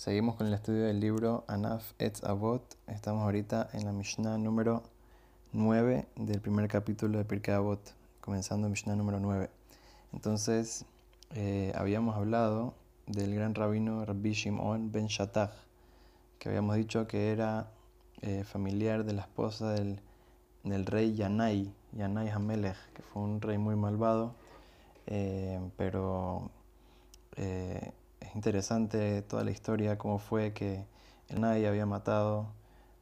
Seguimos con el estudio del libro Anaf Etz Avot. Estamos ahorita en la Mishnah número 9 del primer capítulo de Pirkei Avot, comenzando Mishnah número 9. Entonces, eh, habíamos hablado del gran rabino Rabbi Shimon ben Shattach, que habíamos dicho que era eh, familiar de la esposa del, del, rey Yanai, Yanai Hamelech, que fue un rey muy malvado, eh, pero es interesante toda la historia, cómo fue que el Yanai había matado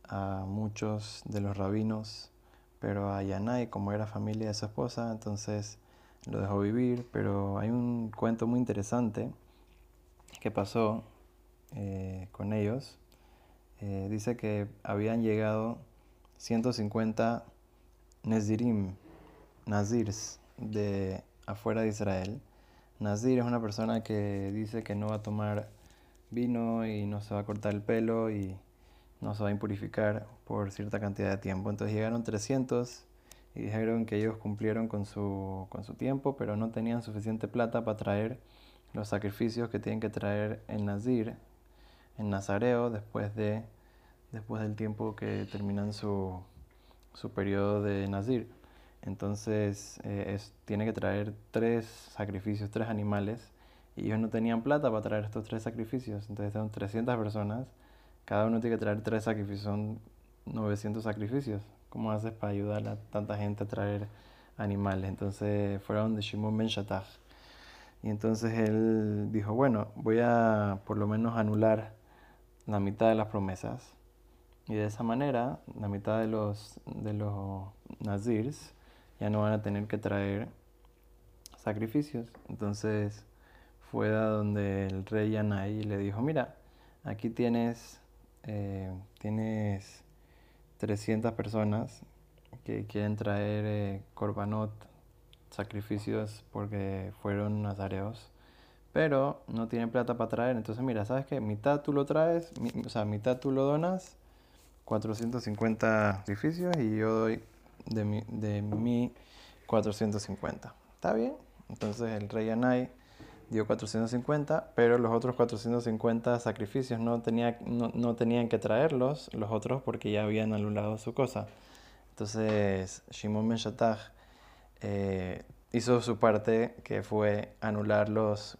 a muchos de los rabinos, pero a Yanai, como era familia de su esposa, entonces lo dejó vivir. Pero hay un cuento muy interesante que pasó eh, con ellos. Eh, dice que habían llegado 150 Nezirim, Nazirs, de afuera de Israel Nazir es una persona que dice que no va a tomar vino y no se va a cortar el pelo y no se va a impurificar por cierta cantidad de tiempo. Entonces llegaron 300 y dijeron que ellos cumplieron con su, con su tiempo, pero no tenían suficiente plata para traer los sacrificios que tienen que traer en Nazir, en Nazareo, después, de, después del tiempo que terminan su, su periodo de Nazir. Entonces eh, tiene que traer tres sacrificios, tres animales. Y ellos no tenían plata para traer estos tres sacrificios. Entonces son 300 personas. Cada uno tiene que traer tres sacrificios. Son 900 sacrificios. ¿Cómo haces para ayudar a tanta gente a traer animales? Entonces fueron de Shimon Ben Shattach. Y entonces él dijo, bueno, voy a por lo menos anular la mitad de las promesas. Y de esa manera, la mitad de los, de los nazirs ya no van a tener que traer sacrificios. Entonces fue a donde el rey Yanai le dijo, mira, aquí tienes, eh, tienes 300 personas que quieren traer eh, korbanot, sacrificios porque fueron nazareos, pero no tienen plata para traer. Entonces mira, ¿sabes qué? Mitad tú lo traes, o sea, mitad tú lo donas, 450 sacrificios y yo doy de mi, de mi 450. ¿Está bien? Entonces el rey Anai dio 450, pero los otros 450 sacrificios no, tenía, no, tenían que traerlos, los otros, porque ya habían anulado su cosa. Entonces Shimon Ben eh, hizo su parte, que fue anular los,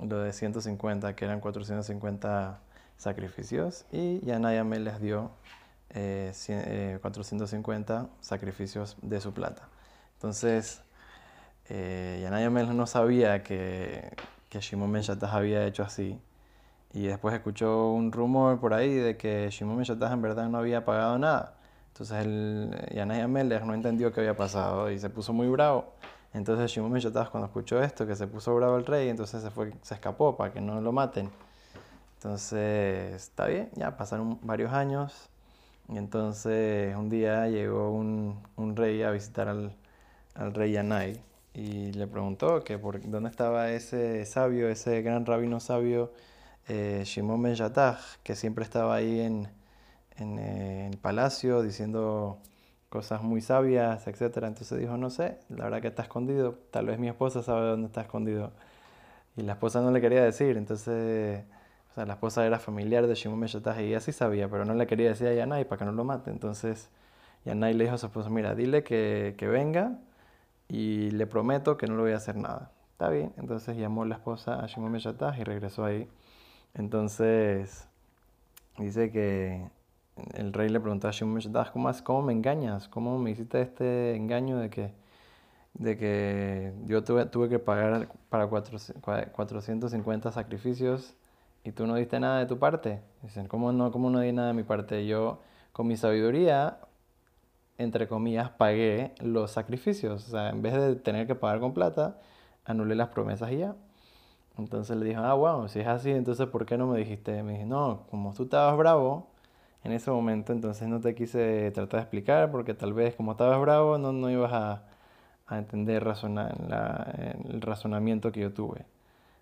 los de 150, que eran 450 sacrificios, y Yanai les dio 450 eh, sacrificios de su plata. Entonces, eh, Yanaya no sabía que, que Shimon había hecho así. Y después escuchó un rumor por ahí de que Shimon en verdad no había pagado nada. Entonces el Yanaya Melech no entendió qué había pasado y se puso muy bravo. Entonces Shimon cuando escuchó esto, que se puso bravo el rey, entonces se, fue, se escapó para que no lo maten. Entonces, está bien, ya pasaron varios años. Entonces un día llegó un, un rey a visitar al, al, rey Yanai y le preguntó que por dónde estaba ese sabio, ese gran rabino sabio eh, Shimon Ben que siempre estaba ahí en, en, eh, el palacio diciendo cosas muy sabias, etc. Entonces dijo, no sé, la verdad que está escondido, tal vez mi esposa sabe dónde está escondido. Y la esposa no le quería decir, entonces la esposa era familiar de Shimon Ben y ella sí sabía, pero no le quería decir a Yanai para que no lo mate. Entonces Yanai le dijo a su esposa, mira, dile que, que venga y le prometo que no le voy a hacer nada. Está bien, entonces llamó la esposa a Shimon Ben y regresó ahí. Entonces dice que el rey le preguntó a Shimon Ben ¿cómo, ¿cómo me engañas? ¿Cómo me hiciste este engaño de que, de que yo tuve, tuve que pagar para 450 sacrificios y tú no diste nada de tu parte. Dicen, ¿cómo no, cómo no di nada de mi parte? Yo, con mi sabiduría, entre comillas, pagué los sacrificios. O sea, en vez de tener que pagar con plata, anulé las promesas y ya. Entonces le dijo, ah, wow, si es así, entonces ¿por qué no me dijiste? Me dije, no, como tú estabas bravo en ese momento, entonces no te quise tratar de explicar, porque tal vez como estabas bravo no, no ibas a, a entender el razonamiento que yo tuve.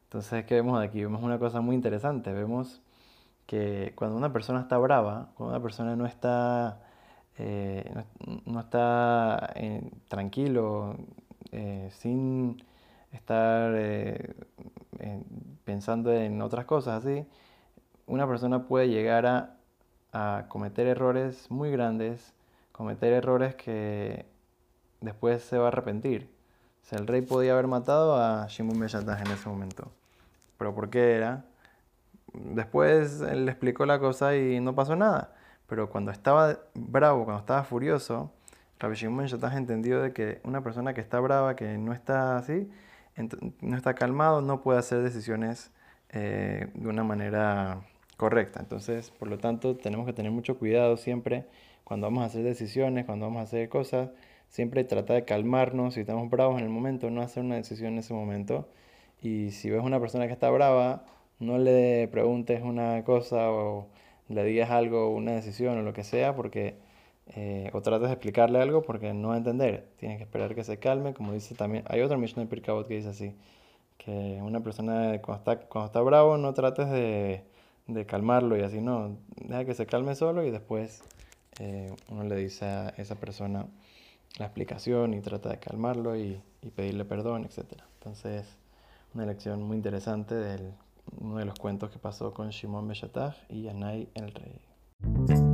Entonces, ¿qué vemos aquí? Vemos una cosa muy interesante. Vemos que cuando una persona está brava, cuando una persona no está, eh, no, está eh, tranquilo, eh, sin estar pensando en otras cosas así, una persona puede llegar a, a cometer errores muy grandes, cometer errores que después se va a arrepentir. Sea, el rey podía haber matado a Shimon Beshataj en ese momento. ¿Pero por qué era? Después le explicó la cosa y no pasó nada. Pero cuando estaba bravo, cuando estaba furioso, Rabbi Shimon Beshataj entendió de que una persona que está brava, que no está así, no está calmado, no puede hacer decisiones eh, de una manera correcta. Entonces, por lo tanto, tenemos que tener mucho cuidado siempre cuando vamos a hacer decisiones, cuando vamos a hacer cosas, siempre trata de calmarnos, si estamos bravos en el momento, no hacer una decisión en ese momento. Y si ves una persona que está brava, no le preguntes una cosa o le digas algo, una decisión o lo que sea, porque eh, o trates de explicarle algo porque no va a entender. Tienes que esperar que se calme, como dice también, hay otra Mishnah de Pirkabot que dice así, que una persona cuando está, cuando está bravo no trates de, de calmarlo y así, no, deja que se calme solo y después eh, uno le dice a esa persona la explicación y trata de calmarlo y, pedirle perdón, etc. Entonces, una lección muy interesante de uno de los cuentos que pasó con Shimon Beshataj y Anay el rey.